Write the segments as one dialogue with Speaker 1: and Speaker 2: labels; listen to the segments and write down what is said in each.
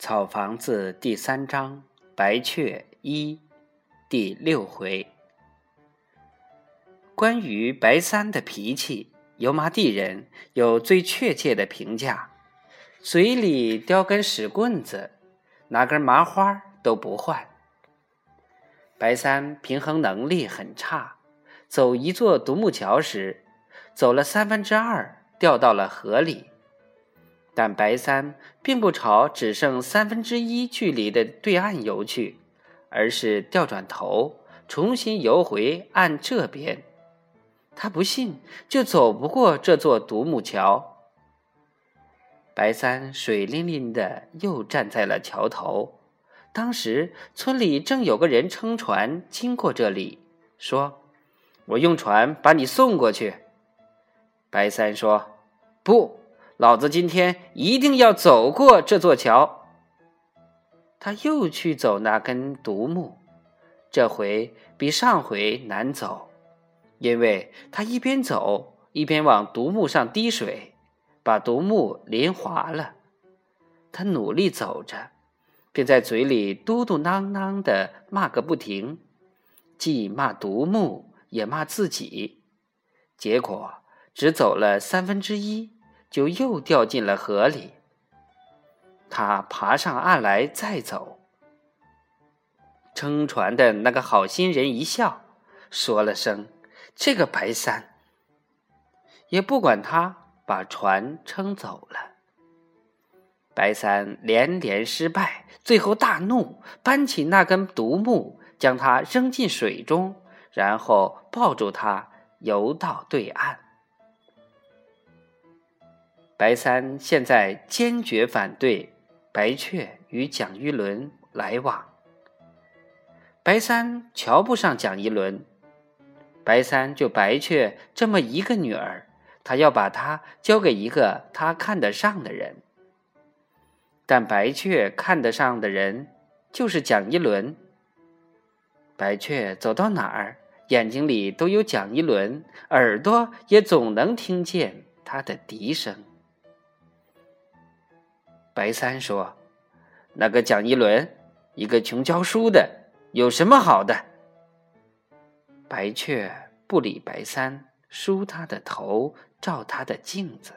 Speaker 1: 草房子第三章白雀一第六回。关于白三的脾气，油麻地人有最确切的评价：嘴里叼根屎棍子，拿根麻花都不换。白三平衡能力很差，走一座独木桥时，走了三分之二，掉到了河里。但白三并不朝只剩三分之一距离的对岸游去，而是调转头，重新游回岸这边。他不信，就走不过这座独木桥。白三水淋淋的又站在了桥头。当时村里正有个人撑船经过这里，说：“我用船把你送过去。”白三说：“不。”老子今天一定要走过这座桥。他又去走那根独木，这回比上回难走，因为他一边走一边往独木上滴水，把独木淋滑了。他努力走着，便在嘴里嘟嘟囔囔的骂个不停，既骂独木，也骂自己。结果只走了三分之一。就又掉进了河里。他爬上岸来再走，撑船的那个好心人一笑，说了声：“这个白三。”也不管他，把船撑走了。白三连连失败，最后大怒，搬起那根独木，将它扔进水中，然后抱住它游到对岸。白三现在坚决反对白雀与蒋一伦来往。白三瞧不上蒋一伦，白三就白雀这么一个女儿，他要把她交给一个他看得上的人。但白雀看得上的人就是蒋一伦。白雀走到哪儿，眼睛里都有蒋一伦，耳朵也总能听见他的笛声。白三说：“那个蒋一伦，一个穷教书的，有什么好的？”白雀不理白三，梳他的头，照他的镜子。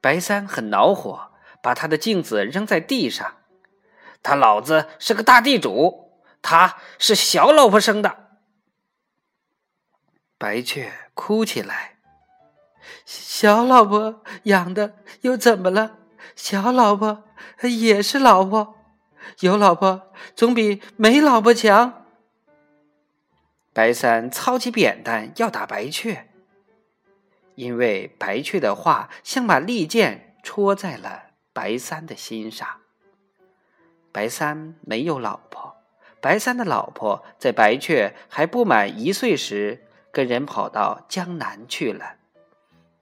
Speaker 1: 白三很恼火，把他的镜子扔在地上。他老子是个大地主，他是小老婆生的。白雀哭起来：“小老婆养的又怎么了？”小老婆也是老婆，有老婆总比没老婆强。白三操起扁担要打白雀，因为白雀的话像把利剑戳在了白三的心上。白三没有老婆，白三的老婆在白雀还不满一岁时跟人跑到江南去了。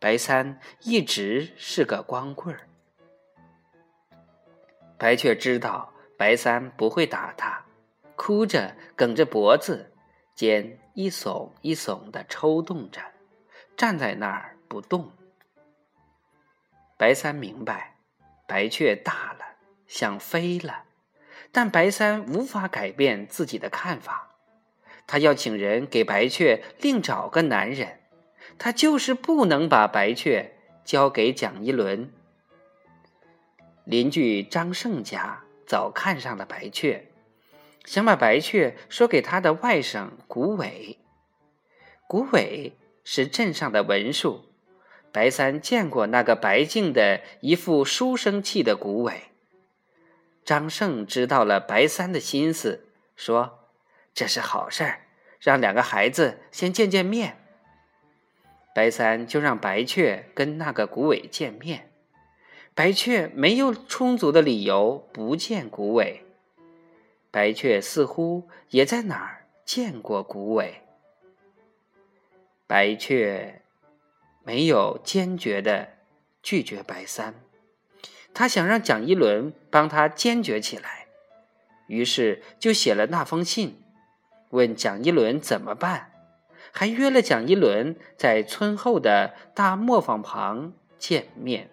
Speaker 1: 白三一直是个光棍儿。白雀知道白三不会打他，哭着梗着脖子，肩一耸一耸的抽动着，站在那儿不动。白三明白，白雀大了，想飞了，但白三无法改变自己的看法，他要请人给白雀另找个男人，他就是不能把白雀交给蒋一伦。邻居张胜家早看上了白雀，想把白雀说给他的外甥古伟。古伟是镇上的文书，白三见过那个白净的一副书生气的古伟。张胜知道了白三的心思，说：“这是好事儿，让两个孩子先见见面。”白三就让白雀跟那个古伟见面。白雀没有充足的理由不见古伟。白雀似乎也在哪儿见过古伟。白雀没有坚决的拒绝白三，他想让蒋一伦帮他坚决起来，于是就写了那封信，问蒋一伦怎么办，还约了蒋一伦在村后的大磨坊旁见面。